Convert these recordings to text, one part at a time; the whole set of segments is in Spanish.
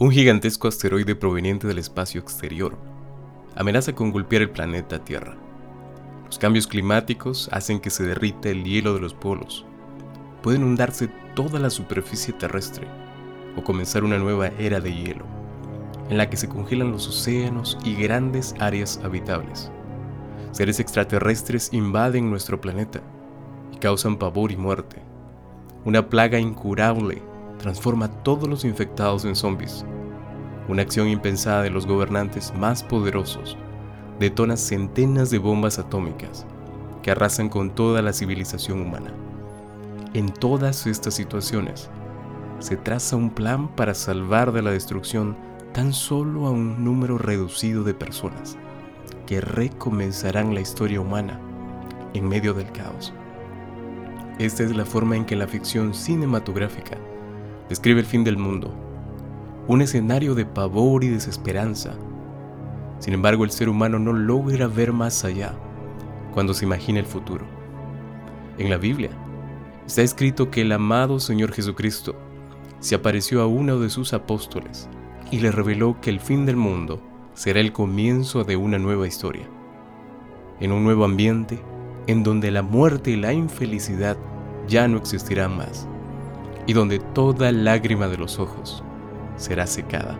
Un gigantesco asteroide proveniente del espacio exterior amenaza con golpear el planeta Tierra. Los cambios climáticos hacen que se derrita el hielo de los polos. Puede inundarse toda la superficie terrestre o comenzar una nueva era de hielo, en la que se congelan los océanos y grandes áreas habitables. Seres extraterrestres invaden nuestro planeta y causan pavor y muerte. Una plaga incurable transforma a todos los infectados en zombies. Una acción impensada de los gobernantes más poderosos detona centenas de bombas atómicas que arrasan con toda la civilización humana. En todas estas situaciones, se traza un plan para salvar de la destrucción tan solo a un número reducido de personas que recomenzarán la historia humana en medio del caos. Esta es la forma en que la ficción cinematográfica describe el fin del mundo, un escenario de pavor y desesperanza. Sin embargo, el ser humano no logra ver más allá cuando se imagina el futuro. En la Biblia está escrito que el amado Señor Jesucristo se apareció a uno de sus apóstoles y le reveló que el fin del mundo será el comienzo de una nueva historia, en un nuevo ambiente en donde la muerte y la infelicidad ya no existirán más y donde toda lágrima de los ojos será secada.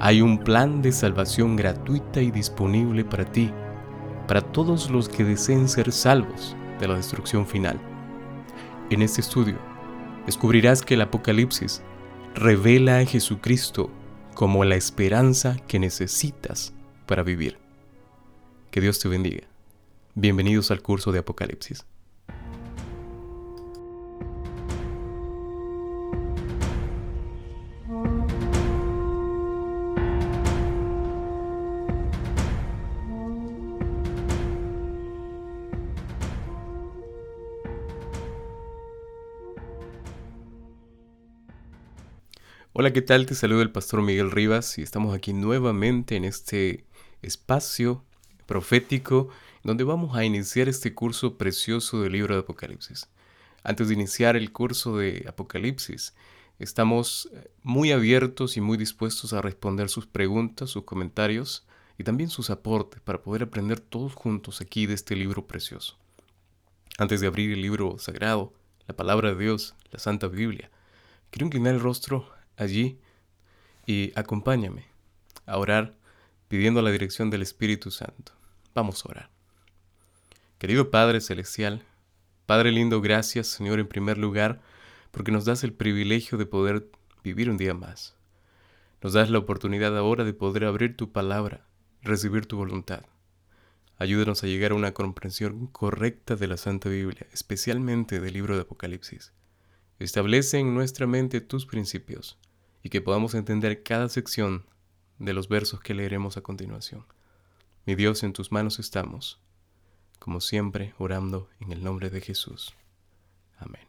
Hay un plan de salvación gratuita y disponible para ti, para todos los que deseen ser salvos de la destrucción final. En este estudio, descubrirás que el Apocalipsis revela a Jesucristo como la esperanza que necesitas para vivir. Que Dios te bendiga. Bienvenidos al curso de Apocalipsis. Hola, ¿qué tal? Te saluda el pastor Miguel Rivas y estamos aquí nuevamente en este espacio profético donde vamos a iniciar este curso precioso del libro de Apocalipsis. Antes de iniciar el curso de Apocalipsis, estamos muy abiertos y muy dispuestos a responder sus preguntas, sus comentarios y también sus aportes para poder aprender todos juntos aquí de este libro precioso. Antes de abrir el libro sagrado, la palabra de Dios, la Santa Biblia, quiero inclinar el rostro allí y acompáñame a orar pidiendo la dirección del Espíritu Santo. Vamos a orar. Querido Padre Celestial, Padre lindo, gracias Señor en primer lugar porque nos das el privilegio de poder vivir un día más. Nos das la oportunidad ahora de poder abrir tu palabra, recibir tu voluntad. Ayúdanos a llegar a una comprensión correcta de la Santa Biblia, especialmente del libro de Apocalipsis. Establece en nuestra mente tus principios y que podamos entender cada sección de los versos que leeremos a continuación. Mi Dios, en tus manos estamos, como siempre, orando en el nombre de Jesús. Amén.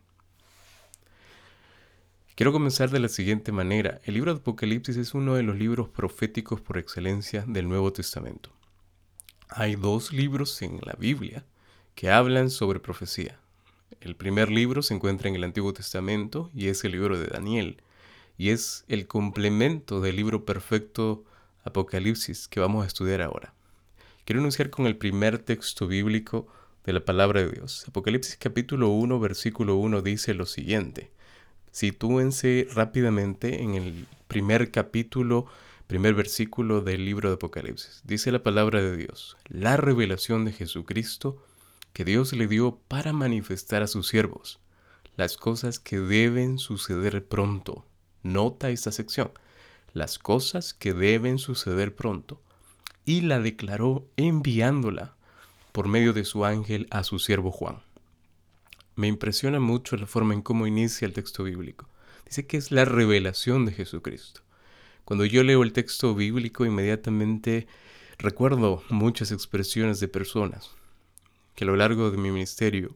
Quiero comenzar de la siguiente manera. El libro de Apocalipsis es uno de los libros proféticos por excelencia del Nuevo Testamento. Hay dos libros en la Biblia que hablan sobre profecía. El primer libro se encuentra en el Antiguo Testamento y es el libro de Daniel y es el complemento del libro perfecto Apocalipsis que vamos a estudiar ahora. Quiero iniciar con el primer texto bíblico de la palabra de Dios. Apocalipsis capítulo 1, versículo 1 dice lo siguiente. Sitúense rápidamente en el primer capítulo, primer versículo del libro de Apocalipsis. Dice la palabra de Dios, la revelación de Jesucristo que Dios le dio para manifestar a sus siervos las cosas que deben suceder pronto. Nota esta sección, las cosas que deben suceder pronto, y la declaró enviándola por medio de su ángel a su siervo Juan. Me impresiona mucho la forma en cómo inicia el texto bíblico. Dice que es la revelación de Jesucristo. Cuando yo leo el texto bíblico, inmediatamente recuerdo muchas expresiones de personas que a lo largo de mi ministerio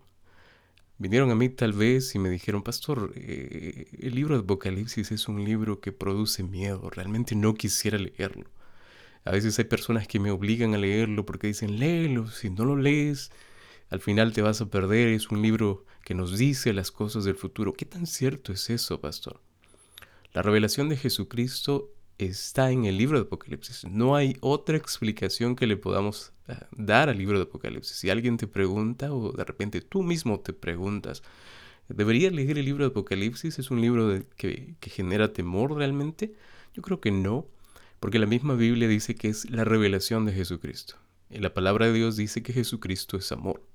vinieron a mí tal vez y me dijeron, pastor, eh, el libro de Apocalipsis es un libro que produce miedo, realmente no quisiera leerlo. A veces hay personas que me obligan a leerlo porque dicen, léelo, si no lo lees, al final te vas a perder, es un libro que nos dice las cosas del futuro. ¿Qué tan cierto es eso, pastor? La revelación de Jesucristo está en el libro de Apocalipsis. No hay otra explicación que le podamos eh, dar al libro de Apocalipsis. Si alguien te pregunta o de repente tú mismo te preguntas, ¿debería leer el libro de Apocalipsis? ¿Es un libro que, que genera temor realmente? Yo creo que no, porque la misma Biblia dice que es la revelación de Jesucristo. Y la palabra de Dios dice que Jesucristo es amor.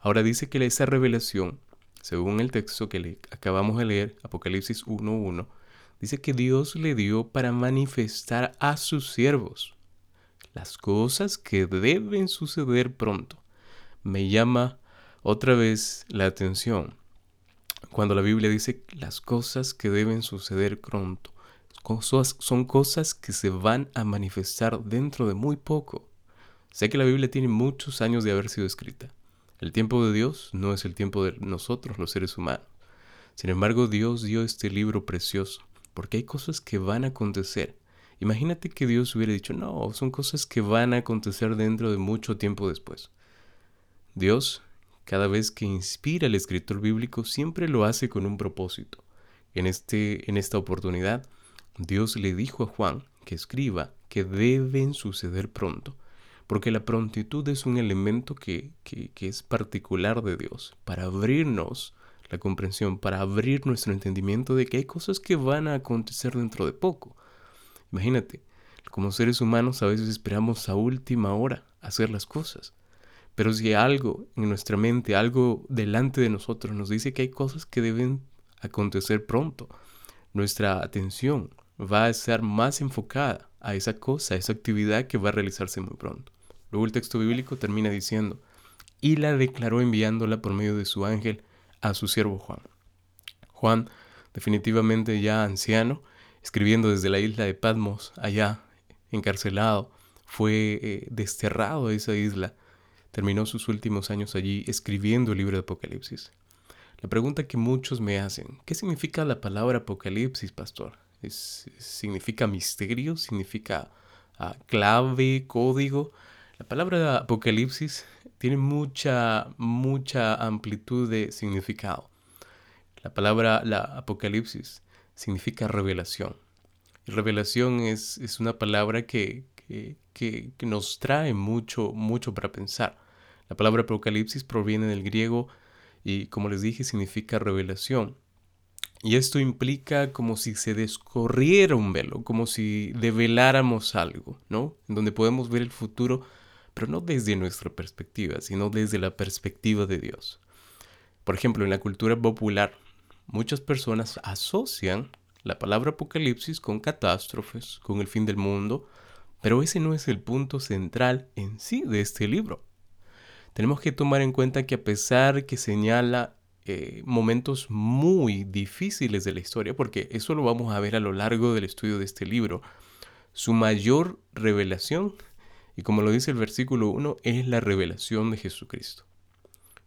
Ahora dice que esa revelación, según el texto que le acabamos de leer, Apocalipsis 1.1, dice que Dios le dio para manifestar a sus siervos las cosas que deben suceder pronto. Me llama otra vez la atención cuando la Biblia dice las cosas que deben suceder pronto. son cosas que se van a manifestar dentro de muy poco. Sé que la Biblia tiene muchos años de haber sido escrita. El tiempo de Dios no es el tiempo de nosotros, los seres humanos. Sin embargo, Dios dio este libro precioso porque hay cosas que van a acontecer. Imagínate que Dios hubiera dicho, no, son cosas que van a acontecer dentro de mucho tiempo después. Dios, cada vez que inspira al escritor bíblico, siempre lo hace con un propósito. En, este, en esta oportunidad, Dios le dijo a Juan que escriba que deben suceder pronto, porque la prontitud es un elemento que, que, que es particular de Dios, para abrirnos la comprensión, para abrir nuestro entendimiento de que hay cosas que van a acontecer dentro de poco. Imagínate, como seres humanos a veces esperamos a última hora hacer las cosas. Pero si algo en nuestra mente, algo delante de nosotros nos dice que hay cosas que deben acontecer pronto, nuestra atención va a estar más enfocada a esa cosa, a esa actividad que va a realizarse muy pronto. Luego el texto bíblico termina diciendo, y la declaró enviándola por medio de su ángel a su siervo Juan. Juan, definitivamente ya anciano, escribiendo desde la isla de Patmos, allá encarcelado, fue eh, desterrado a esa isla. Terminó sus últimos años allí escribiendo el libro de Apocalipsis. La pregunta que muchos me hacen, ¿qué significa la palabra Apocalipsis, pastor? ¿Significa misterio? ¿Significa ah, clave, código? La palabra Apocalipsis tiene mucha, mucha amplitud de significado. La palabra, la Apocalipsis, significa revelación. Y revelación es, es una palabra que, que, que, que, nos trae mucho, mucho para pensar. La palabra Apocalipsis proviene del griego y, como les dije, significa revelación. Y esto implica como si se descorriera un velo, como si develáramos algo, ¿no? En donde podemos ver el futuro pero no desde nuestra perspectiva, sino desde la perspectiva de Dios. Por ejemplo, en la cultura popular, muchas personas asocian la palabra apocalipsis con catástrofes, con el fin del mundo, pero ese no es el punto central en sí de este libro. Tenemos que tomar en cuenta que a pesar que señala eh, momentos muy difíciles de la historia, porque eso lo vamos a ver a lo largo del estudio de este libro, su mayor revelación y como lo dice el versículo 1, es la revelación de Jesucristo.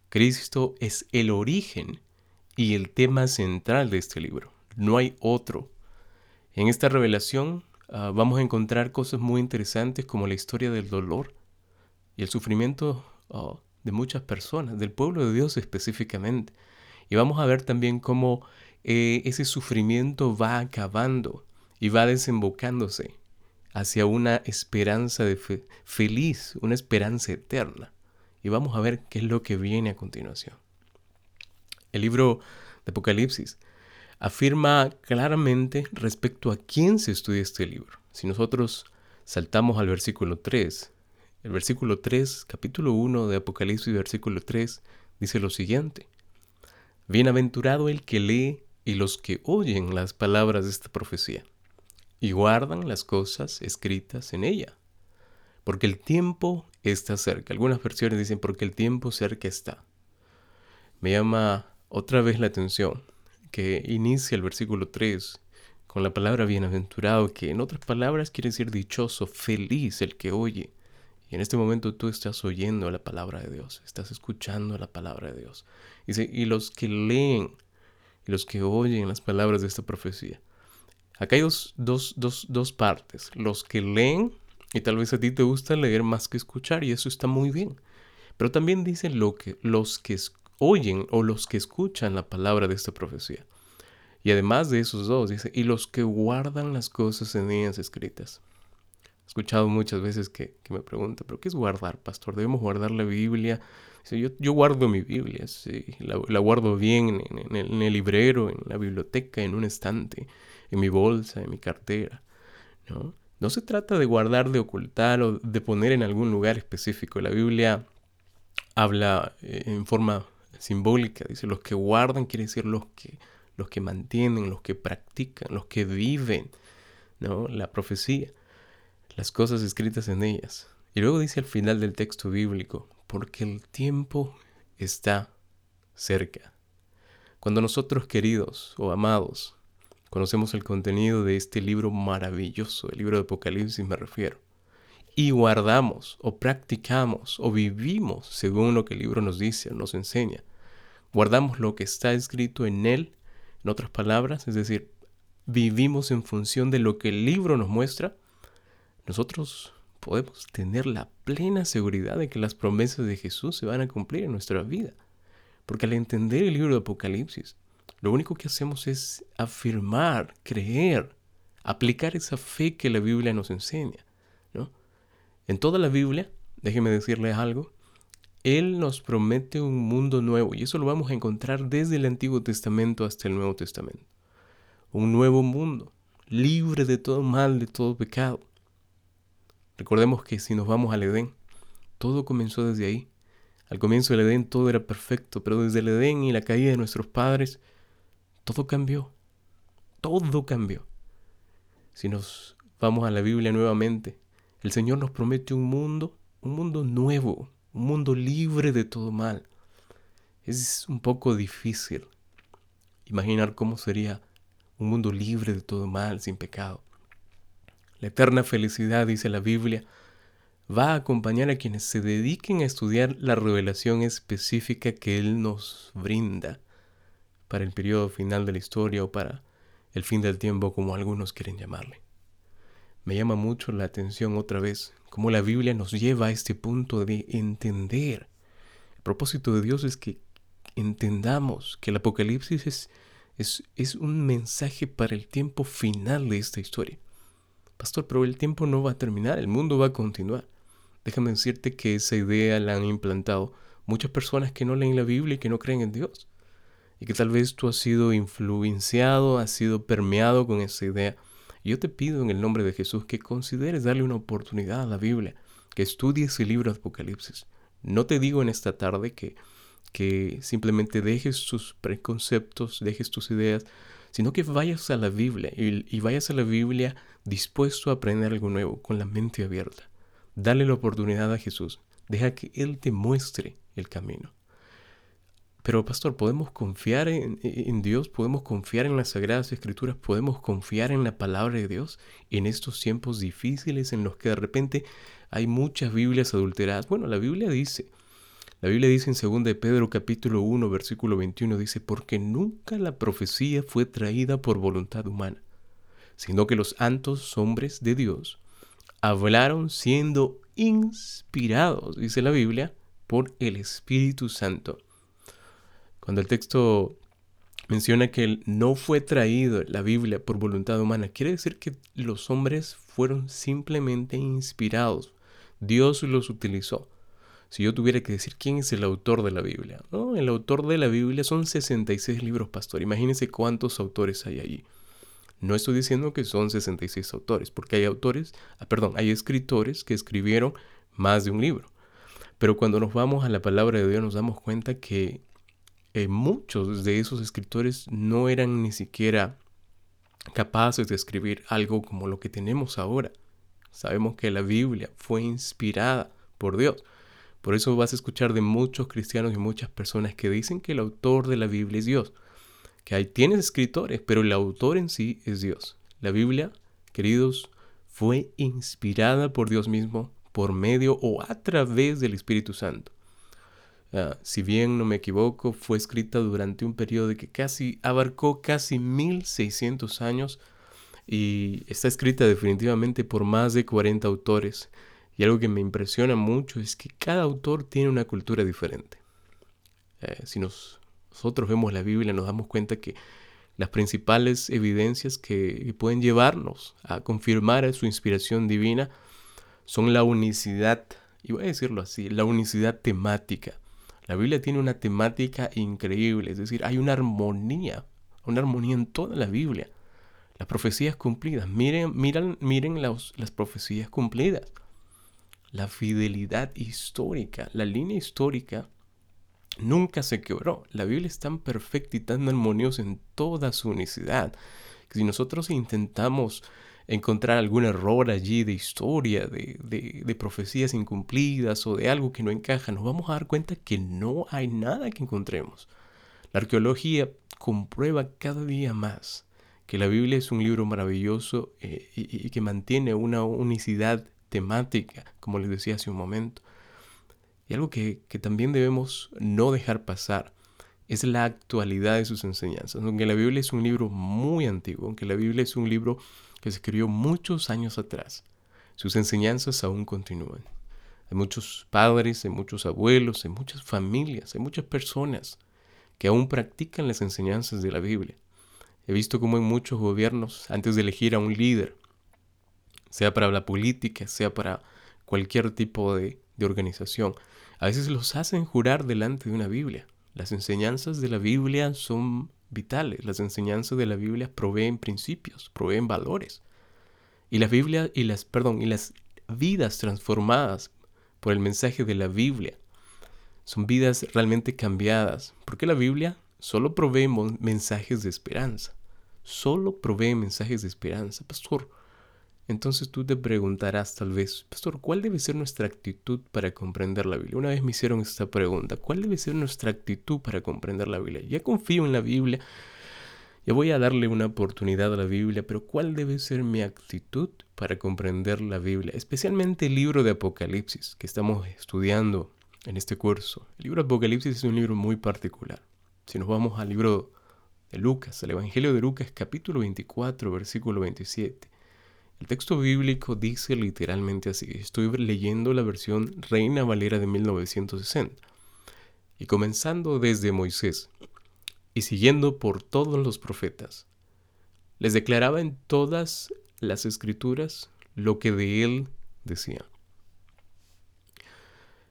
Cristo es el origen y el tema central de este libro. No hay otro. En esta revelación ah, vamos a encontrar cosas muy interesantes como la historia del dolor y el sufrimiento ah, de muchas personas, del pueblo de Dios específicamente. Y vamos a ver también cómo eh, ese sufrimiento va acabando y va desembocándose hacia una esperanza de feliz, una esperanza eterna. Y vamos a ver qué es lo que viene a continuación. El libro de Apocalipsis afirma claramente respecto a quién se estudia este libro. Si nosotros saltamos al versículo 3, el versículo 3, capítulo 1 de Apocalipsis, versículo 3, dice lo siguiente. Bienaventurado el que lee y los que oyen las palabras de esta profecía y guardan las cosas escritas en ella. Porque el tiempo está cerca. Algunas versiones dicen porque el tiempo cerca está. Me llama otra vez la atención que inicia el versículo 3 con la palabra bienaventurado, que en otras palabras quiere decir dichoso, feliz el que oye. Y en este momento tú estás oyendo la palabra de Dios, estás escuchando la palabra de Dios. Dice, y los que leen y los que oyen las palabras de esta profecía. Acá hay dos, partes. Los que leen, y tal vez a ti te gusta leer más que escuchar, y eso está muy bien. Pero también dicen lo que, los que oyen o los que escuchan la palabra de esta profecía. Y además de esos dos, dice, y los que guardan las cosas en ellas escritas. He escuchado muchas veces que, me preguntan, ¿pero qué es guardar, pastor? ¿Debemos guardar la Biblia? yo, yo, guardo mi Biblia, sí, la, guardo bien en, el, librero, en la biblioteca, en un estante, en mi bolsa, en mi cartera. ¿no? no se trata de guardar, de ocultar o de poner en algún lugar específico. La Biblia habla eh, en forma simbólica, dice los que guardan quiere decir los que los que mantienen, los que practican, los que viven, ¿no? La profecía, las cosas escritas en ellas. Y luego dice al final del texto bíblico, porque el tiempo está cerca. Cuando nosotros queridos o amados conocemos el contenido de este libro maravilloso, el libro de Apocalipsis me refiero, y guardamos o practicamos o vivimos según lo que el libro nos dice o nos enseña, guardamos lo que está escrito en él, en otras palabras, es decir, vivimos en función de lo que el libro nos muestra, nosotros podemos tener la plena seguridad de que las promesas de Jesús se van a cumplir en nuestra vida. Porque al entender el libro de Apocalipsis, lo único que hacemos es afirmar, creer, aplicar esa fe que la Biblia nos enseña. ¿no? En toda la Biblia, déjeme decirles algo, Él nos promete un mundo nuevo y eso lo vamos a encontrar desde el Antiguo Testamento hasta el Nuevo Testamento. Un nuevo mundo, libre de todo mal, de todo pecado. Recordemos que si nos vamos al Edén, todo comenzó desde ahí. Al comienzo del Edén todo era perfecto, pero desde el Edén y la caída de nuestros padres, todo cambió. Todo cambió. Si nos vamos a la Biblia nuevamente, el Señor nos promete un mundo, un mundo nuevo, un mundo libre de todo mal. Es un poco difícil imaginar cómo sería un mundo libre de todo mal, sin pecado. La eterna felicidad, dice la Biblia, va a acompañar a quienes se dediquen a estudiar la revelación específica que Él nos brinda para el periodo final de la historia o para el fin del tiempo, como algunos quieren llamarle. Me llama mucho la atención otra vez cómo la Biblia nos lleva a este punto de entender. El propósito de Dios es que entendamos que el Apocalipsis es, es, es un mensaje para el tiempo final de esta historia. Pastor, pero el tiempo no va a terminar, el mundo va a continuar. Déjame decirte que esa idea la han implantado muchas personas que no leen la Biblia y que no creen en Dios. Y que tal vez tú has sido influenciado, has sido permeado con esa idea. Yo te pido en el nombre de Jesús que consideres darle una oportunidad a la Biblia, que estudies el libro de Apocalipsis. No te digo en esta tarde que, que simplemente dejes tus preconceptos, dejes tus ideas, sino que vayas a la Biblia y, vayas a la Biblia dispuesto a aprender algo nuevo, con la mente abierta. Dale la oportunidad a Jesús, deja que Él te muestre el camino. Pero pastor, ¿podemos confiar en, Dios? ¿Podemos confiar en las Sagradas Escrituras? ¿Podemos confiar en la palabra de Dios en estos tiempos difíciles en los que de repente hay muchas Biblias adulteradas? Bueno, la Biblia dice, la Biblia dice en 2 de Pedro capítulo 1 versículo 21 dice, porque nunca la profecía fue traída por voluntad humana, sino que los santos hombres de Dios hablaron siendo inspirados, dice la Biblia, por el Espíritu Santo. Cuando el texto menciona que no fue traído la Biblia por voluntad humana, quiere decir que los hombres fueron simplemente inspirados. Dios los utilizó si yo tuviera que decir quién es el autor de la Biblia, ¿no? El autor de la Biblia son 66 libros, pastor. Imagínense cuántos autores hay allí. No estoy diciendo que son 66 autores, porque hay autores, ah, perdón, hay escritores que escribieron más de un libro. Pero cuando nos vamos a la palabra de Dios nos damos cuenta que eh, muchos de esos escritores no eran ni siquiera capaces de escribir algo como lo que tenemos ahora. Sabemos que la Biblia fue inspirada por Dios. Por eso vas a escuchar de muchos cristianos y muchas personas que dicen que el autor de la Biblia es Dios. Que hay, tienes escritores, pero el autor en sí es Dios. La Biblia, queridos, fue inspirada por Dios mismo por medio o a través del Espíritu Santo. Ah, si bien no me equivoco, fue escrita durante un periodo que casi abarcó casi 1600 años y está escrita definitivamente por más de 40 autores. Y algo que me impresiona mucho es que cada autor tiene una cultura diferente. Eh, si nosotros vemos la Biblia nos damos cuenta que las principales evidencias que pueden llevarnos a confirmar su inspiración divina son la unicidad, y voy a decirlo así, la unicidad temática. La Biblia tiene una temática increíble, es decir, hay una armonía, una armonía en toda la Biblia. Las profecías cumplidas, miren, miren, las, las profecías cumplidas. La fidelidad histórica, la línea histórica nunca se quebró. La Biblia es tan perfecta y tan armoniosa en toda su unicidad que si nosotros intentamos encontrar algún error allí de historia, de, de, profecías incumplidas o de algo que no encaja, nos vamos a dar cuenta que no hay nada que encontremos. La arqueología comprueba cada día más que la Biblia es un libro maravilloso eh, y, y que mantiene una unicidad temática, como les decía hace un momento. Y algo que, también debemos no dejar pasar es la actualidad de sus enseñanzas. Aunque la Biblia es un libro muy antiguo, aunque la Biblia es un libro que se escribió muchos años atrás, sus enseñanzas aún continúan. Hay muchos padres, hay muchos abuelos, hay muchas familias, hay muchas personas que aún practican las enseñanzas de la Biblia. He visto cómo en muchos gobiernos, antes de elegir a un líder, sea para la política, sea para cualquier tipo de, de organización, a veces los hacen jurar delante de una Biblia. Las enseñanzas de la Biblia son vitales. Las enseñanzas de la Biblia proveen principios, proveen valores. Y la Biblia y las, perdón, y las vidas transformadas por el mensaje de la Biblia son vidas realmente cambiadas, porque la Biblia solo provee mensajes de esperanza. Solo provee mensajes de esperanza, pastor. Entonces tú te preguntarás tal vez, pastor, ¿cuál debe ser nuestra actitud para comprender la Biblia? Una vez me hicieron esta pregunta, ¿cuál debe ser nuestra actitud para comprender la Biblia? Ya confío en la Biblia, ya voy a darle una oportunidad a la Biblia, pero ¿cuál debe ser mi actitud para comprender la Biblia? Especialmente el libro de Apocalipsis que estamos estudiando en este curso. El libro de Apocalipsis es un libro muy particular. Si nos vamos al libro de Lucas, al Evangelio de Lucas capítulo 24, versículo 27. El texto bíblico dice literalmente así. Estoy leyendo la versión Reina Valera de 1960. Y comenzando desde Moisés y siguiendo por todos los profetas, les declaraba en todas las escrituras lo que de él decía.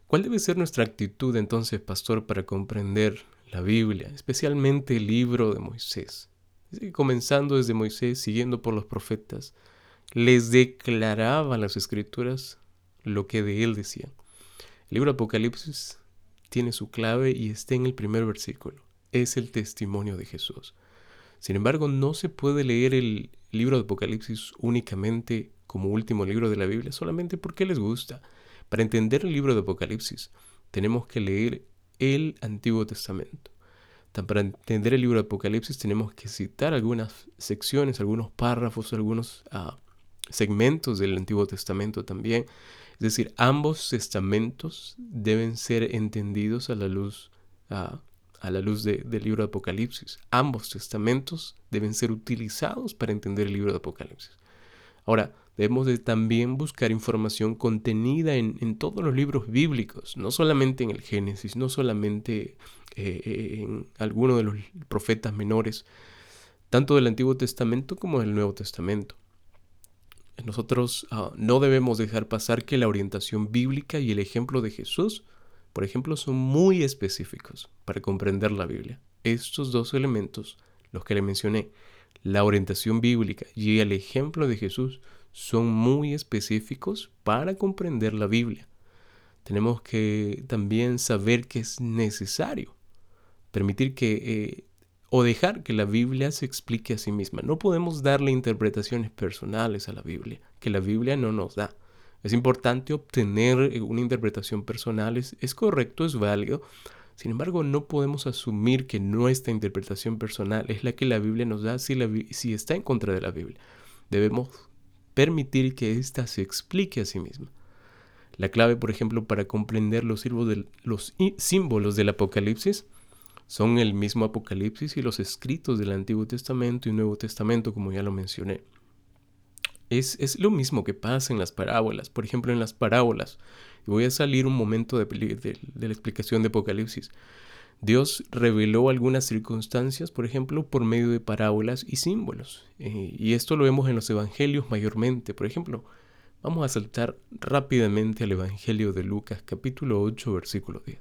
¿Cuál debe ser nuestra actitud entonces, pastor, para comprender la Biblia, especialmente el libro de Moisés? Comenzando desde Moisés, siguiendo por los profetas, les declaraba las escrituras lo que de él decía. El libro de Apocalipsis tiene su clave y está en el primer versículo. Es el testimonio de Jesús. Sin embargo, no se puede leer el libro de Apocalipsis únicamente como último libro de la Biblia solamente porque les gusta. Para entender el libro de Apocalipsis tenemos que leer el Antiguo Testamento. Para entender el libro de Apocalipsis tenemos que citar algunas secciones, algunos párrafos, algunos uh, segmentos del Antiguo Testamento también. Es decir, ambos testamentos deben ser entendidos a la luz, a, la luz del libro de Apocalipsis. Ambos testamentos deben ser utilizados para entender el libro de Apocalipsis. Ahora, debemos de también buscar información contenida en, todos los libros bíblicos, no solamente en el Génesis, no solamente eh, en alguno de los profetas menores, tanto del Antiguo Testamento como del Nuevo Testamento. Nosotros ah, no debemos dejar pasar que la orientación bíblica y el ejemplo de Jesús, por ejemplo, son muy específicos para comprender la Biblia. Estos dos elementos, los que le mencioné, la orientación bíblica y el ejemplo de Jesús, son muy específicos para comprender la Biblia. Tenemos que también saber que es necesario permitir que eh, o dejar que la Biblia se explique a sí misma. No podemos darle interpretaciones personales a la Biblia, que la Biblia no nos da. Es importante obtener eh, una interpretación personal, es, correcto, es válido. Sin embargo, no podemos asumir que nuestra interpretación personal es la que la Biblia nos da si, si está en contra de la Biblia. Debemos permitir que ésta se explique a sí misma. La clave, por ejemplo, para comprender los símbolos del Apocalipsis son el mismo Apocalipsis y los escritos del Antiguo Testamento y Nuevo Testamento, como ya lo mencioné. Es, lo mismo que pasa en las parábolas. Por ejemplo, en las parábolas, y voy a salir un momento de, la explicación de Apocalipsis. Dios reveló algunas circunstancias, por ejemplo, por medio de parábolas y símbolos. Eh, y esto lo vemos en los evangelios mayormente. Por ejemplo, vamos a saltar rápidamente al Evangelio de Lucas, capítulo 8, versículo 10.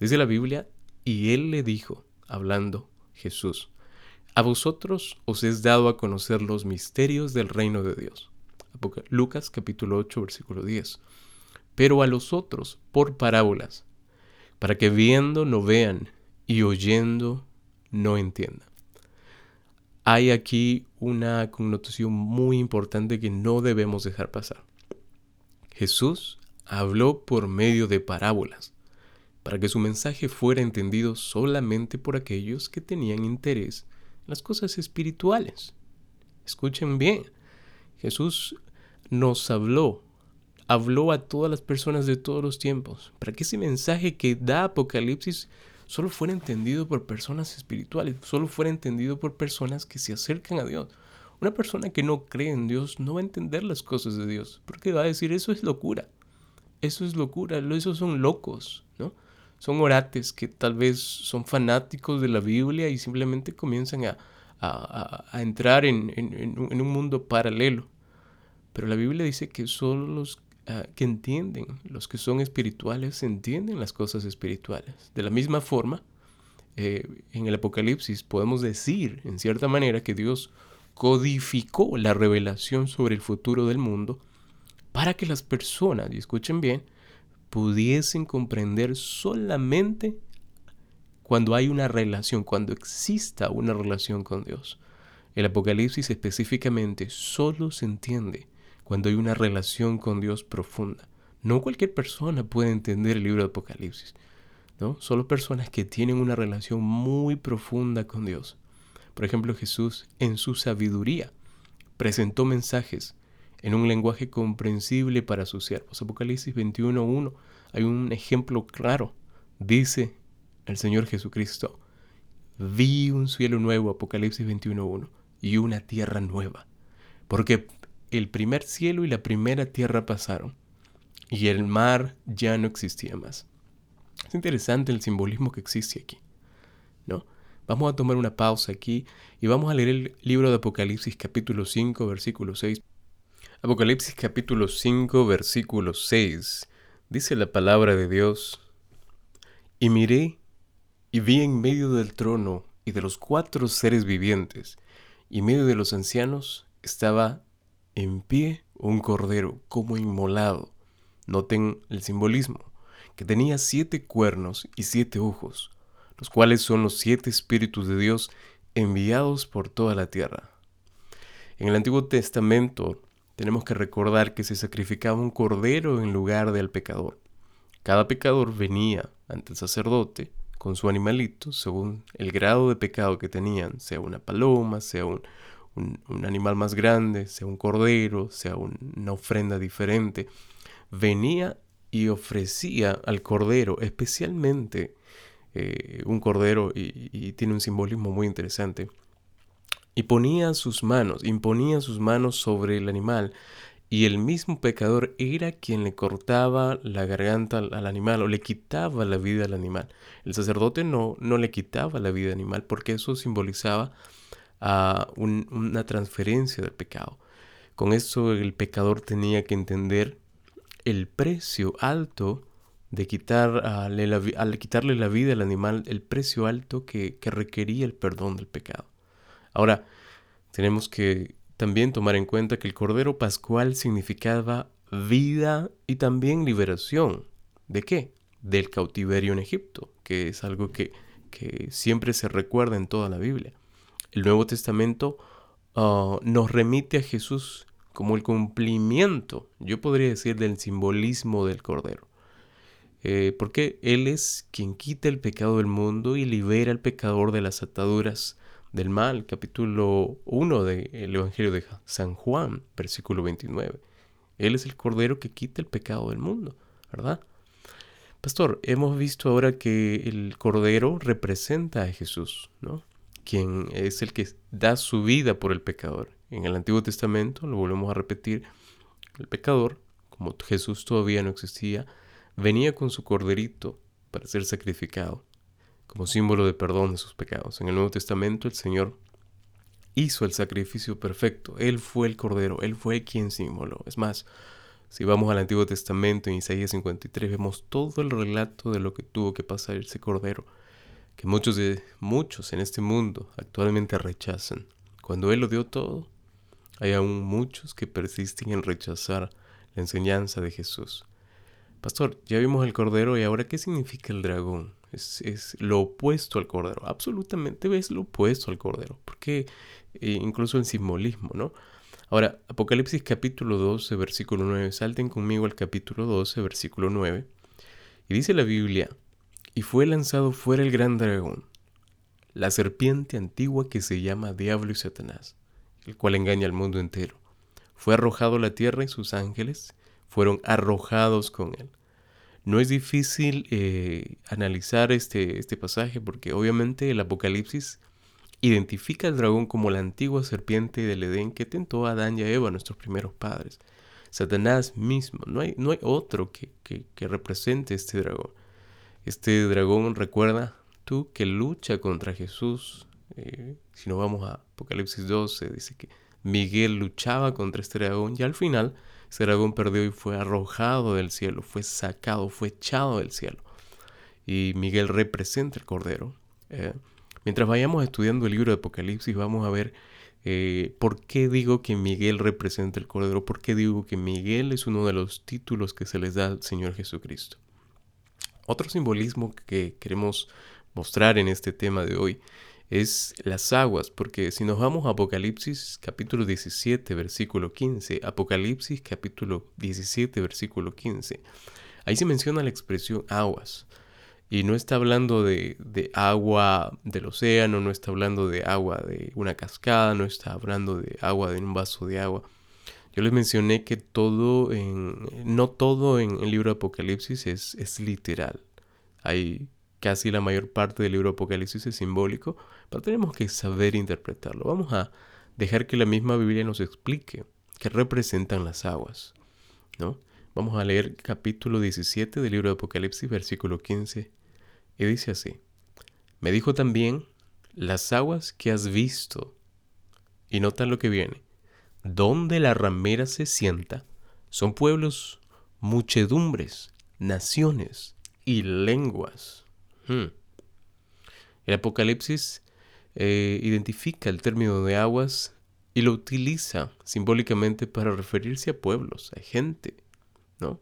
Dice la Biblia, y él le dijo, hablando Jesús, a vosotros os es dado a conocer los misterios del reino de Dios. Lucas capítulo 8, versículo 10. Pero a los otros por parábolas para que viendo no vean y oyendo no entiendan. Hay aquí una connotación muy importante que no debemos dejar pasar. Jesús habló por medio de parábolas, para que su mensaje fuera entendido solamente por aquellos que tenían interés en las cosas espirituales. Escuchen bien, Jesús nos habló habló a todas las personas de todos los tiempos, para que ese mensaje que da Apocalipsis solo fuera entendido por personas espirituales, solo fuera entendido por personas que se acercan a Dios. Una persona que no cree en Dios no va a entender las cosas de Dios, porque va a decir, eso es locura, eso es locura, esos son locos, ¿no? Son orates que tal vez son fanáticos de la Biblia y simplemente comienzan a, entrar en, en un mundo paralelo. Pero la Biblia dice que solo los Ah, que entienden, los que son espirituales entienden las cosas espirituales. De la misma forma, eh, en el Apocalipsis podemos decir, en cierta manera, que Dios codificó la revelación sobre el futuro del mundo para que las personas, y escuchen bien, pudiesen comprender solamente cuando hay una relación, cuando exista una relación con Dios. El Apocalipsis específicamente solo se entiende cuando hay una relación con Dios profunda. No cualquier persona puede entender el libro de Apocalipsis, ¿no? Solo personas que tienen una relación muy profunda con Dios. Por ejemplo, Jesús en su sabiduría presentó mensajes en un lenguaje comprensible para sus siervos. Apocalipsis 21.1 hay un ejemplo claro. Dice el Señor Jesucristo, vi un cielo nuevo, Apocalipsis 21.1, y una tierra nueva. Porque el primer cielo y la primera tierra pasaron, y el mar ya no existía más. Es interesante el simbolismo que existe aquí, ¿no? Vamos a tomar una pausa aquí y vamos a leer el libro de Apocalipsis capítulo 5, versículo 6. Apocalipsis capítulo 5, versículo 6. Dice la palabra de Dios, y miré y vi en medio del trono y de los cuatro seres vivientes, y en medio de los ancianos estaba en pie un cordero como inmolado. Noten el simbolismo, que tenía siete cuernos y siete ojos, los cuales son los siete espíritus de Dios enviados por toda la tierra. En el Antiguo Testamento tenemos que recordar que se sacrificaba un cordero en lugar del pecador. Cada pecador venía ante el sacerdote con su animalito según el grado de pecado que tenían, sea una paloma, sea un, animal más grande, sea un cordero, sea una ofrenda diferente, venía y ofrecía al cordero, especialmente eh, un cordero, y, tiene un simbolismo muy interesante, y ponía sus manos, imponía sus manos sobre el animal, y el mismo pecador era quien le cortaba la garganta al, animal o le quitaba la vida al animal. El sacerdote no, no le quitaba la vida al animal porque eso simbolizaba a una transferencia del pecado. Con eso el pecador tenía que entender el precio alto de quitar, al quitarle la vida al animal, el precio alto que requería el perdón del pecado. Ahora, tenemos que también tomar en cuenta que el Cordero Pascual significaba vida y también liberación. ¿De qué? Del cautiverio en Egipto, que es algo que, que siempre se recuerda en toda la Biblia. El Nuevo Testamento ah, nos remite a Jesús como el cumplimiento, yo podría decir, del simbolismo del Cordero. Eh, porque Él es quien quita el pecado del mundo y libera al pecador de las ataduras del mal. Capítulo 1 del Evangelio de San Juan, versículo 29. Él es el Cordero que quita el pecado del mundo, ¿verdad? Pastor, hemos visto ahora que el Cordero representa a Jesús, ¿no? quien es el que da su vida por el pecador. En el Antiguo Testamento, lo volvemos a repetir, el pecador, como Jesús todavía no existía, venía con su corderito para ser sacrificado. Como símbolo de perdón de sus pecados. En el Nuevo Testamento el Señor hizo el sacrificio perfecto. Él fue el Cordero, Él fue quien se inmoló. Es más, si vamos al Antiguo Testamento, en Isaías 53, vemos todo el relato de lo que tuvo que pasar ese Cordero, que muchos de muchos en este mundo actualmente rechazan. Cuando Él lo dio todo, hay aún muchos que persisten en rechazar la enseñanza de Jesús. Pastor, ya vimos el Cordero y ahora ¿qué significa el dragón? Es, lo opuesto al Cordero. Absolutamente ves lo opuesto al Cordero. Porque eh, incluso el simbolismo, ¿no? Ahora, Apocalipsis capítulo 12, versículo 9. Salten conmigo al capítulo 12, versículo 9. Y dice la Biblia, y fue lanzado fuera el gran dragón, la serpiente antigua que se llama Diablo y Satanás, el cual engaña al mundo entero. Fue arrojado a la tierra y sus ángeles fueron arrojados con él. No es difícil eh, analizar este, este pasaje porque obviamente el Apocalipsis Identifica al dragón como la antigua serpiente del Edén que tentó a Adán y a Eva, nuestros primeros padres. Satanás mismo, no hay, no hay otro que, que, represente este dragón. Este dragón, recuerda tú, que lucha contra Jesús. Eh, si nos vamos a Apocalipsis 12, dice que Miguel luchaba contra este dragón y al final ese perdió y fue arrojado del cielo, fue sacado, fue echado del cielo. Y Miguel representa el Cordero. Eh, Mientras vayamos estudiando el libro de Apocalipsis, vamos a ver eh, por qué digo que Miguel representa el Cordero, por qué digo que Miguel es uno de los títulos que se les da al Señor Jesucristo. Otro simbolismo que queremos mostrar en este tema de hoy es las aguas, porque si nos vamos a Apocalipsis capítulo 17, versículo 15, Apocalipsis capítulo 17, versículo 15, ahí se menciona la expresión aguas. Y no está hablando de, agua del océano, no está hablando de agua de una cascada, no está hablando de agua de un vaso de agua. Yo les mencioné que todo en, no todo en el libro de Apocalipsis es, es literal. Hay casi la mayor parte del libro Apocalipsis es simbólico, pero tenemos que saber interpretarlo. Vamos a dejar que la misma Biblia nos explique qué representan las aguas. ¿no? Vamos a leer capítulo 17 del libro de Apocalipsis, versículo 15 y dice así, me dijo también, las aguas que has visto, y nota lo que viene, donde la ramera se sienta, son pueblos, muchedumbres, naciones y lenguas. Hmm. El Apocalipsis eh, identifica el término de aguas y lo utiliza simbólicamente para referirse a pueblos, a gente, ¿no?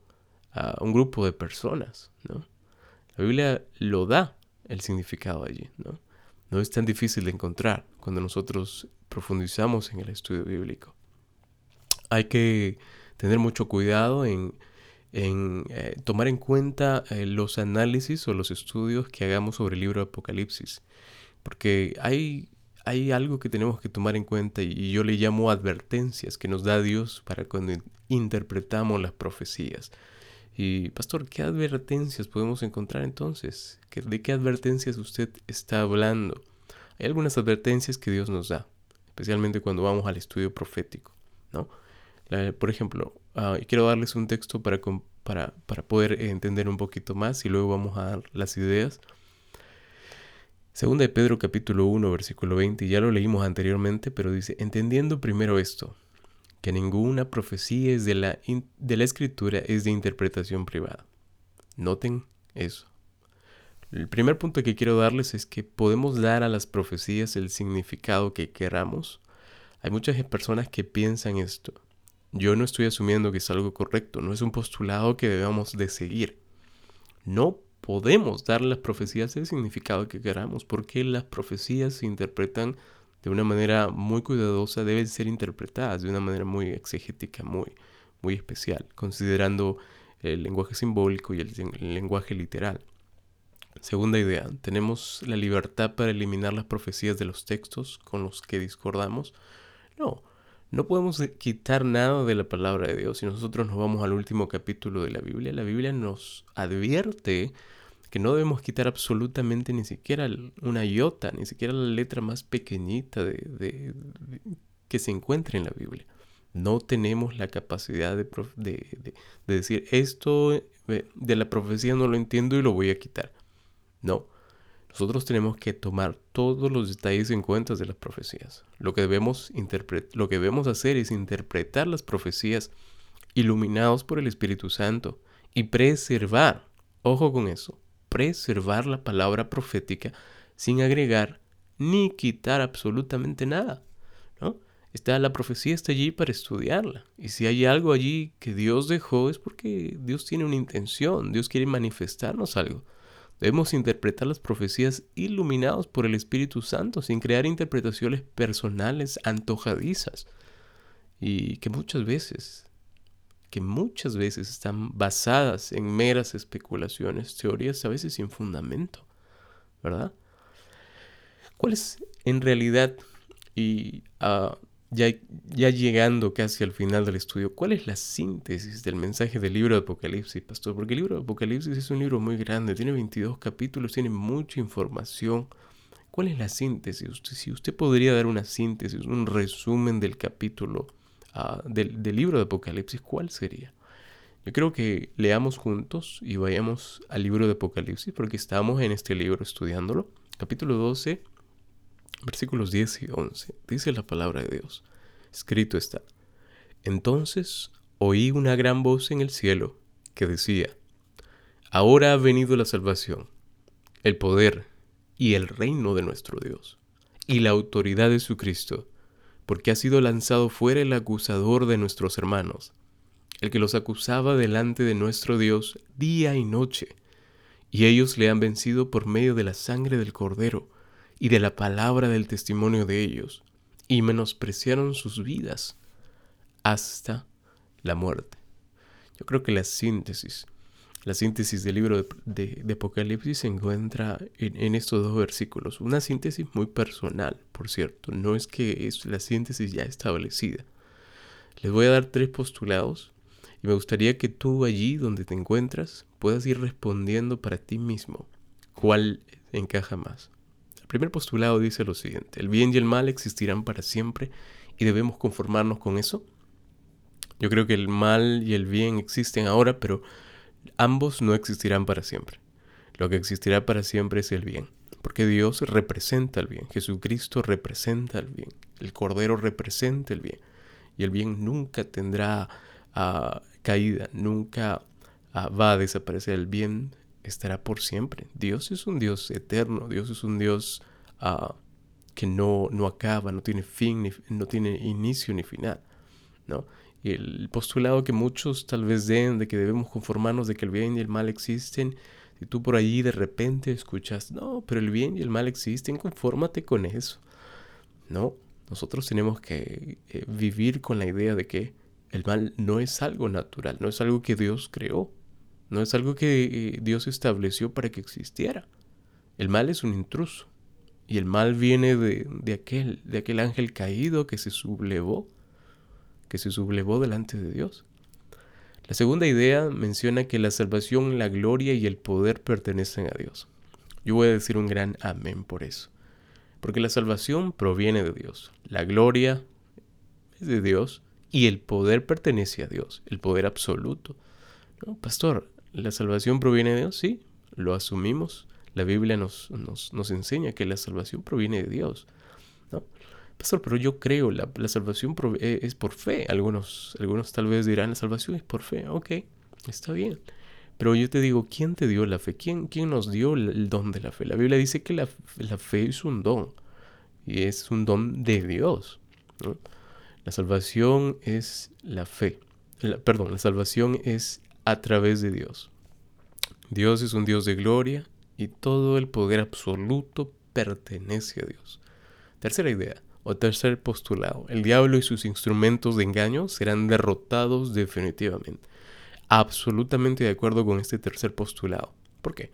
A un grupo de personas, ¿no? La Biblia lo da el significado allí, ¿no? No es tan difícil de encontrar cuando nosotros profundizamos en el estudio bíblico. Hay que tener mucho cuidado en, eh, tomar en cuenta eh, los análisis o los estudios que hagamos sobre el libro de Apocalipsis, porque hay, hay algo que tenemos que tomar en cuenta y yo le llamo advertencias que nos da Dios para cuando interpretamos las profecías. Y, pastor, ¿qué advertencias podemos encontrar entonces? ¿De qué advertencias usted está hablando? Hay algunas advertencias que Dios nos da, especialmente cuando vamos al estudio profético, ¿no? Por ejemplo, uh, quiero darles un texto para, para, para poder entender un poquito más y luego vamos a dar las ideas. Segunda de Pedro capítulo 1 versículo 20, ya lo leímos anteriormente, pero dice, entendiendo primero esto, que ninguna profecía es de la, de la escritura es de interpretación privada. Noten eso. El primer punto que quiero darles es que podemos dar a las profecías el significado que queramos. Hay muchas personas que piensan esto. Yo no estoy asumiendo que es algo correcto, no es un postulado que debamos de seguir. No podemos dar las profecías el significado que queramos porque las profecías se interpretan de una manera muy cuidadosa deben ser interpretadas de una manera muy exegética, muy, muy especial, considerando el lenguaje simbólico y el, lenguaje literal. Segunda idea, tenemos la libertad para eliminar las profecías de los textos con los que discordamos. No, no podemos quitar nada de la palabra de Dios. Si nosotros nos vamos al último capítulo de la Biblia, la Biblia nos advierte que no debemos quitar absolutamente ni siquiera una iota, ni siquiera la letra más pequeñita de, que se encuentre en la Biblia. No tenemos la capacidad de, de, decir esto eh, de la profecía no lo entiendo y lo voy a quitar. No. Nosotros tenemos que tomar todos los detalles en cuenta de las profecías. Lo que debemos, lo que debemos hacer es interpretar las profecías iluminados por el Espíritu Santo y preservar, ojo con eso, preservar la palabra profética sin agregar ni quitar absolutamente nada. ¿no? Está, la profecía está allí para estudiarla. Y si hay algo allí que Dios dejó es porque Dios tiene una intención, Dios quiere manifestarnos algo. Debemos interpretar las profecías iluminados por el Espíritu Santo sin crear interpretaciones personales antojadizas y que muchas veces, que muchas veces están basadas en meras especulaciones, teorías a veces sin fundamento, ¿verdad? ¿Cuál es en realidad, y uh, ya, llegando casi al final del estudio, ¿cuál es la síntesis del mensaje del libro de Apocalipsis, pastor? Porque el libro de Apocalipsis es un libro muy grande, tiene 22 capítulos, tiene mucha información. ¿Cuál es la síntesis? Si usted podría dar una síntesis, un resumen del capítulo ah, del, del libro de Apocalipsis, ¿cuál sería? Yo creo que leamos juntos y vayamos al libro de Apocalipsis porque estamos en este libro estudiándolo. Capítulo 12, versículos 10 y 11, dice la palabra de Dios. Escrito está. Entonces oí una gran voz en el cielo que decía, Ahora ha venido la salvación, el poder y el reino de nuestro Dios, y la autoridad de su Cristo, porque ha sido lanzado fuera el acusador de nuestros hermanos, el que los acusaba delante de nuestro Dios día y noche, y ellos le han vencido por medio de la sangre del Cordero, y de la palabra del testimonio de ellos, y menospreciaron sus vidas hasta la muerte. Yo creo que la síntesis, la síntesis del libro de, Apocalipsis se encuentra en, estos dos versículos. Una síntesis muy personal, por cierto, no es que es la síntesis ya establecida. Les voy a dar tres postulados y me gustaría que tú allí donde te encuentras puedas ir respondiendo para ti mismo cuál encaja más. El primer postulado dice lo siguiente, el bien y el mal existirán para siempre y debemos conformarnos con eso. Yo creo que el mal y el bien existen ahora, pero ambos no existirán para siempre. Lo que existirá para siempre es el bien, porque Dios representa el bien, Jesucristo representa el bien, el Cordero representa el bien, y el bien nunca tendrá ah, caída, nunca ah, va a desaparecer el bien, estará por siempre. Dios es un Dios eterno, Dios es un Dios ah, que no, no acaba, no tiene fin, no tiene inicio ni final. ¿no? Y el postulado que muchos tal vez den de que debemos conformarnos de que el bien y el mal existen, si tú por allí de repente escuchas, no, pero el bien y el mal existen, confórmate con eso. No, nosotros tenemos que eh, vivir con la idea de que el mal no es algo natural, no es algo que Dios creó. No es algo que eh, Dios estableció para que existiera. El mal es un intruso. Y el mal viene de, aquel, de aquel ángel caído que se sublevó, que se sublevó delante de Dios. La segunda idea menciona que la salvación, la gloria y el poder pertenecen a Dios. Yo voy a decir un gran amén por eso. Porque la salvación proviene de Dios, la gloria es de Dios y el poder pertenece a Dios, el poder absoluto. pastor, ¿La salvación proviene de Dios? Sí, lo asumimos. La Biblia nos, nos, enseña que la salvación proviene de Dios. ¿no? Pastor, pero yo creo, la, la salvación eh, es por fe. Algunos, algunos tal vez dirán, la salvación es por fe. Ok, está bien. Pero yo te digo, ¿quién te dio la fe? ¿Quién, quién nos dio el don de la fe? La Biblia dice que la, la fe es un don. Y es un don de Dios. La salvación es la fe. perdón, la salvación es a través de Dios. Dios es un Dios de gloria y todo el poder absoluto pertenece a Dios. Tercera idea, o tercer postulado, el diablo y sus instrumentos de engaño serán derrotados definitivamente. Absolutamente de acuerdo con este tercer postulado. ¿Por qué?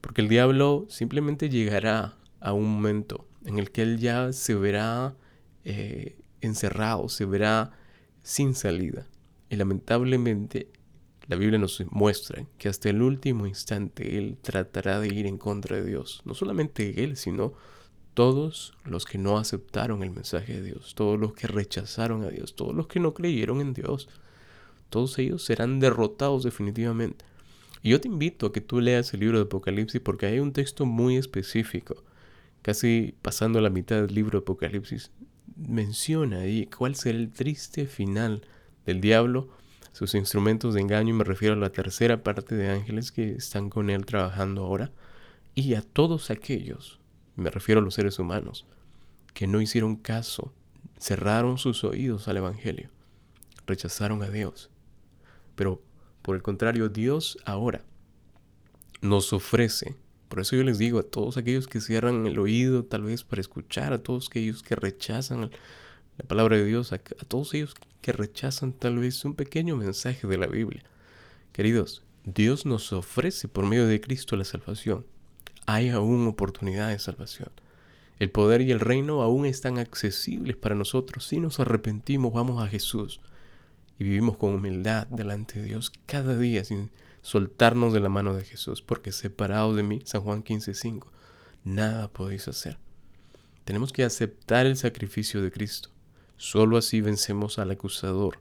Porque el diablo simplemente llegará a un momento en el que él ya se verá eh, encerrado, se verá sin salida. Y lamentablemente la Biblia nos muestra que hasta el último instante Él tratará de ir en contra de Dios. No solamente Él, sino todos los que no aceptaron el mensaje de Dios, todos los que rechazaron a Dios, todos los que no creyeron en Dios. Todos ellos serán derrotados definitivamente. Y yo te invito a que tú leas el libro de Apocalipsis porque hay un texto muy específico, casi pasando la mitad del libro de Apocalipsis, menciona ahí cuál será el triste final del diablo, sus instrumentos de engaño, y me refiero a la tercera parte de ángeles que están con él trabajando ahora, y a todos aquellos, me refiero a los seres humanos, que no hicieron caso, cerraron sus oídos al Evangelio, rechazaron a Dios. Pero por el contrario, Dios ahora nos ofrece. Por eso yo les digo a todos aquellos que cierran el oído tal vez para escuchar, a todos aquellos que rechazan la palabra de Dios, a, todos ellos que rechazan tal vez un pequeño mensaje de la Biblia. Queridos, Dios nos ofrece por medio de Cristo la salvación. Hay aún oportunidad de salvación. El poder y el reino aún están accesibles para nosotros. Si nos arrepentimos, vamos a Jesús y vivimos con humildad delante de Dios cada día sin soltarnos de la mano de Jesús, porque separados de mí, San Juan 15:5, nada podéis hacer. Tenemos que aceptar el sacrificio de Cristo. Solo así vencemos al acusador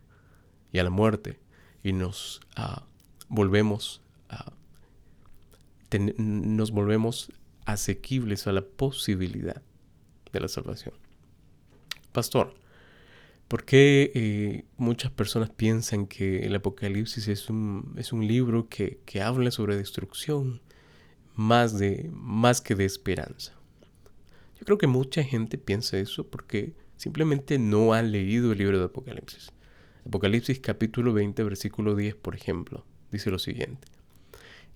y a la muerte y nos ah, volvemos a nos volvemos asequibles a la posibilidad de la salvación. Pastor, ¿Por qué eh, muchas personas piensan que el Apocalipsis es un, es un libro que, que, habla sobre destrucción más, de, más que de esperanza? Yo creo que mucha gente piensa eso porque simplemente no ha leído el libro de Apocalipsis. Apocalipsis capítulo 20, versículo 10, por ejemplo, dice lo siguiente.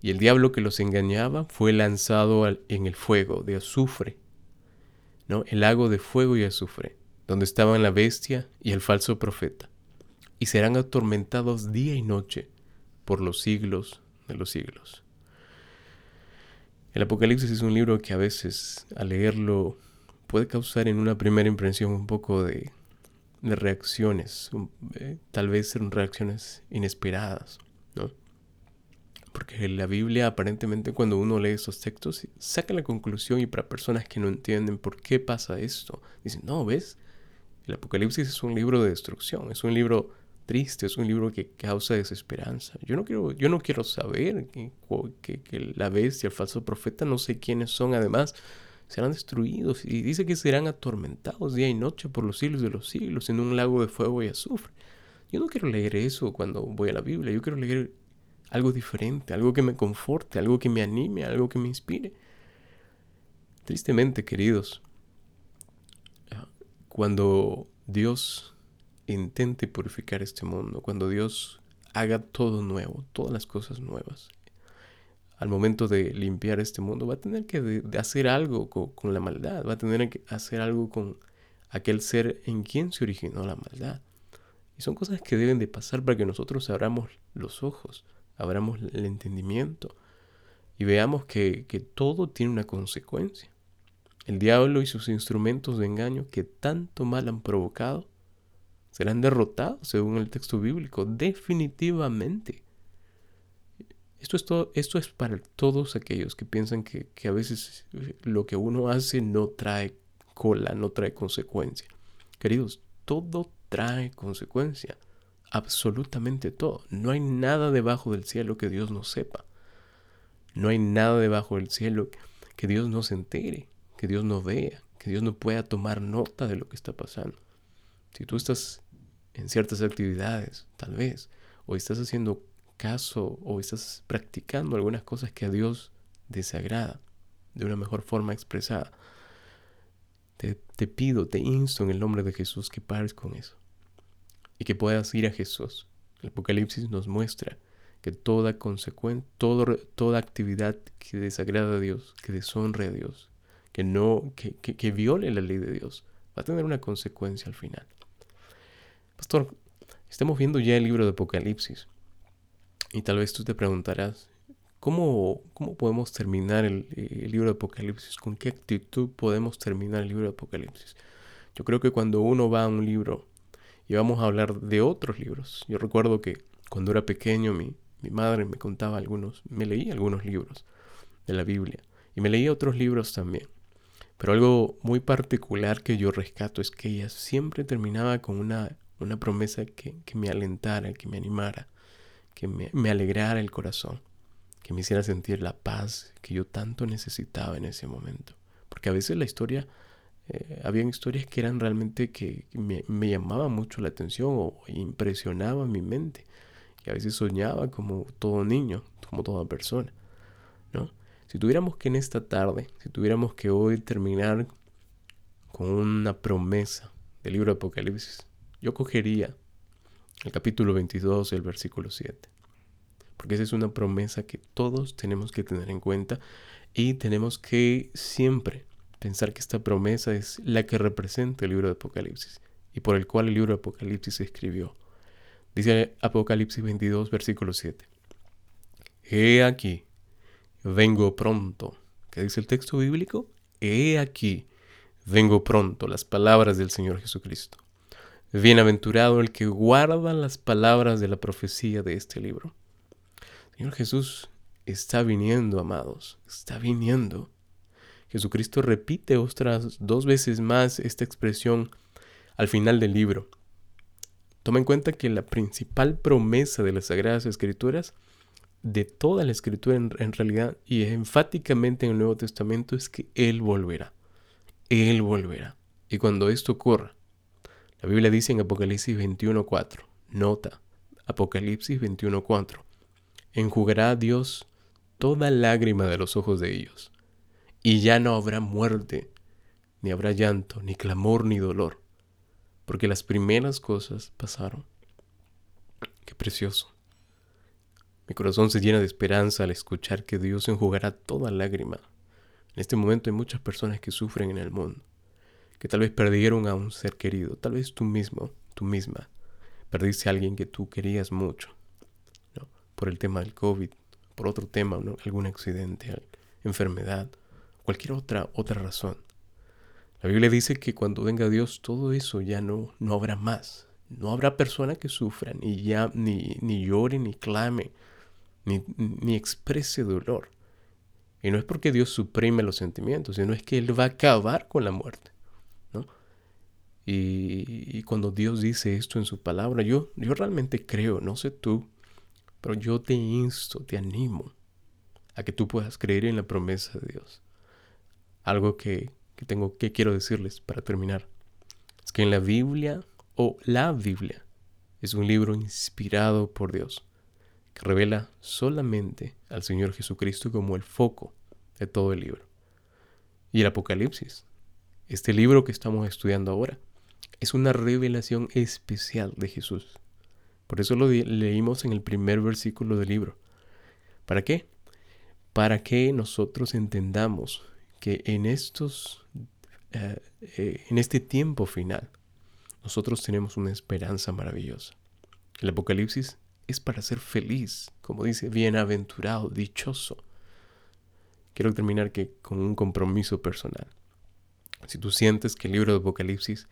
Y el diablo que los engañaba fue lanzado en el fuego de azufre, ¿no? El lago de fuego y azufre donde estaban la bestia y el falso profeta, y serán atormentados día y noche por los siglos de los siglos. El Apocalipsis es un libro que a veces al leerlo puede causar en una primera impresión un poco de, reacciones, eh, tal vez reacciones inesperadas, ¿no? Porque la Biblia aparentemente cuando uno lee esos textos saca la conclusión y para personas que no entienden por qué pasa esto, dicen, no, ¿ves? El Apocalipsis es un libro de destrucción, es un libro triste, es un libro que causa desesperanza. Yo no quiero, yo no quiero saber que, que, la bestia, el falso profeta, no sé quiénes son, además, serán destruidos. Y dice que serán atormentados día y noche por los siglos de los siglos en un lago de fuego y azufre. Yo no quiero leer eso cuando voy a la Biblia, yo quiero leer algo diferente, algo que me conforte, algo que me anime, algo que me inspire. Tristemente, queridos, cuando Dios intente purificar este mundo, cuando Dios haga todo nuevo, todas las cosas nuevas, al momento de limpiar este mundo, va a tener que hacer algo con, la maldad, va a tener que hacer algo con aquel ser en quien se originó la maldad. Y son cosas que deben de pasar para que nosotros abramos los ojos, abramos el entendimiento y veamos que todo tiene una consecuencia. El diablo y sus instrumentos de engaño que tanto mal han provocado serán derrotados según el texto bíblico, definitivamente. Esto es, todo, esto es para todos aquellos que piensan que, que a veces lo que uno hace no trae cola, no trae consecuencia. Queridos, todo trae consecuencia. Absolutamente todo. No hay nada debajo del cielo que Dios no sepa. No hay nada debajo del cielo que Dios no se entere que Dios no vea, que Dios no pueda tomar nota de lo que está pasando. Si tú estás en ciertas actividades, tal vez, o estás haciendo o estás practicando algunas cosas que a Dios desagrada de una mejor forma expresada, te, pido, te insto en el nombre de Jesús que pares con eso y que puedas ir a Jesús. El Apocalipsis nos muestra que toda consecuencia, toda actividad que desagrada a Dios, que deshonre a Dios, que no, que, que, viole la ley de Dios, va a tener una consecuencia al final. Pastor, estamos viendo ya el libro de Apocalipsis. Y tal vez tú te preguntarás, ¿cómo, cómo podemos terminar el, el, libro de Apocalipsis? ¿Con qué actitud podemos terminar el libro de Apocalipsis? Yo creo que cuando uno va a un libro y vamos a hablar de otros libros, yo recuerdo que cuando era pequeño mi, mi madre me contaba algunos, me leía algunos libros de la Biblia y me leía otros libros también. Pero algo muy particular que yo rescato es que ella siempre terminaba con una, una promesa que, me alentara, que me animara, que me, alegrara el corazón. que me hiciera sentir la paz que yo tanto necesitaba en ese momento. Porque a veces la historia, eh, historias que eran realmente que me, me llamaban mucho la atención o impresionaban mi mente. Y a veces soñaba como todo niño, como toda persona, ¿no? Si tuviéramos que en esta tarde, si tuviéramos que hoy terminar con una promesa del libro de Apocalipsis, yo cogería el capítulo 22, el versículo 7. Porque esa es una promesa que todos tenemos que tener en cuenta y tenemos que siempre pensar que esta promesa es la que representa el libro de Apocalipsis y por el cual el libro de Apocalipsis se escribió. Dice Apocalipsis 22, versículo 7. He aquí, vengo pronto. ¿Qué dice el texto bíblico? He aquí, vengo pronto, las palabras del Señor Jesucristo. Bienaventurado el que guarda las palabras de la profecía de este libro. Señor Jesús está viniendo, amados, está viniendo. Jesucristo repite otras dos veces más esta expresión al final del libro. Toma en cuenta que la principal promesa de las Sagradas Escrituras, de toda la Escritura en, en realidad y enfáticamente en el Nuevo Testamento, es que Él volverá. Él volverá. Y cuando esto ocurra, la Biblia dice en Apocalipsis 21.4, nota, Apocalipsis 21.4, enjugará Dios toda lágrima de los ojos de ellos, y ya no habrá muerte, ni habrá llanto, ni clamor, ni dolor, porque las primeras cosas pasaron. Qué precioso. Mi corazón se llena de esperanza al escuchar que Dios enjugará toda lágrima en este momento hay muchas personas que sufren en el mundo, que tal vez perdieron a un ser querido, tal vez tú mismo, tú misma, perdiste a alguien que tú querías mucho, ¿no? por el tema del COVID, por otro tema, ¿no? algún accidente, enfermedad, cualquier otra, otra razón. La Biblia dice que cuando venga Dios todo eso ya no, no habrá más. No habrá persona que sufra, ni, ya, ni, ni llore, ni clame, ni, ni exprese dolor. Y no es porque Dios suprime los sentimientos, sino es que Él va a acabar con la muerte. Y, cuando Dios dice esto en su palabra, yo, yo realmente creo, no sé tú, pero yo te insto, te animo a que tú puedas creer en la promesa de Dios. Algo que, que tengo que quiero decirles para terminar. Es que en la Biblia o la Biblia es un libro inspirado por Dios que revela solamente al Señor Jesucristo como el foco de todo el libro. Y el Apocalipsis, este libro que estamos estudiando ahora, es una revelación especial de Jesús. Por eso lo leímos en el primer versículo del libro. ¿Para qué? Para que nosotros entendamos que en estos eh, eh, en este tiempo final nosotros tenemos una esperanza maravillosa. El Apocalipsis es para ser feliz, como dice, bienaventurado, dichoso. Quiero terminar que con un compromiso personal. Si tú sientes que el libro de Apocalipsis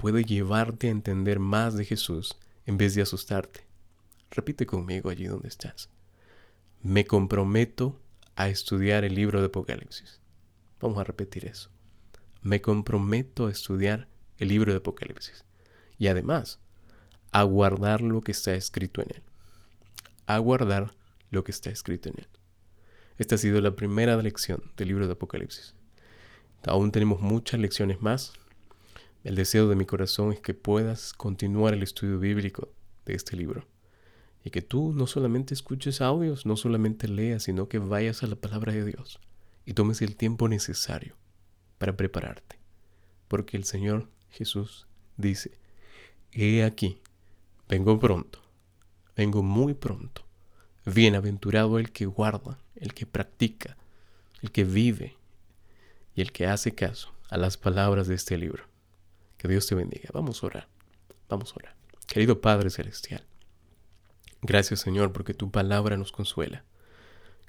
puede llevarte a entender más de Jesús en vez de asustarte, repite conmigo allí donde estás. Me comprometo a estudiar el libro de Apocalipsis. Vamos a repetir eso. Me comprometo a estudiar el libro de Apocalipsis. Y además, a guardar lo que está escrito en él a guardar lo que está escrito en él. Esta ha sido la primera lección del libro de Apocalipsis. Aún tenemos muchas lecciones más. El deseo de mi corazón es que puedas continuar el estudio bíblico de este libro. Y que tú no solamente escuches audios, no solamente leas, sino que vayas a la palabra de Dios y tomes el tiempo necesario para prepararte. Porque el Señor Jesús dice, He aquí, vengo pronto vengo muy pronto. Bienaventurado el que guarda, el que practica, el que vive y el que hace caso a las palabras de este libro. Que Dios te bendiga. Vamos a orar. Vamos a orar. Querido Padre Celestial, gracias Señor porque tu palabra nos consuela.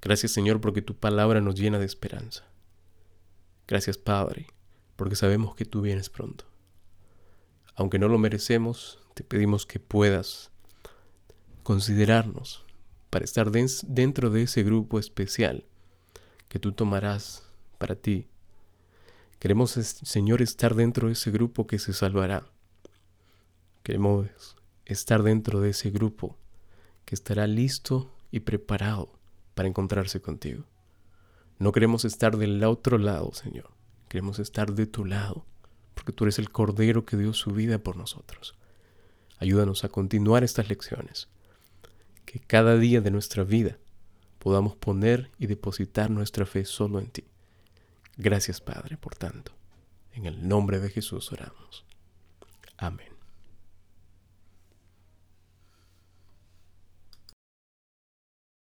Gracias Señor porque tu palabra nos llena de esperanza. Gracias Padre porque sabemos que tú vienes pronto. Aunque no lo merecemos, te pedimos que puedas considerarnos para estar dentro de ese grupo especial que tú tomarás para ti. Queremos, Señor, estar dentro de ese grupo que se salvará. Queremos estar dentro de ese grupo que estará listo y preparado para encontrarse contigo. No queremos estar del otro lado, Señor. Queremos estar de tu lado, porque tú eres el Cordero que dio su vida por nosotros. Ayúdanos a continuar estas lecciones, que cada día de nuestra vida podamos poner y depositar nuestra fe solo en ti. Gracias, Padre, por tanto. En el nombre de Jesús oramos. Amén.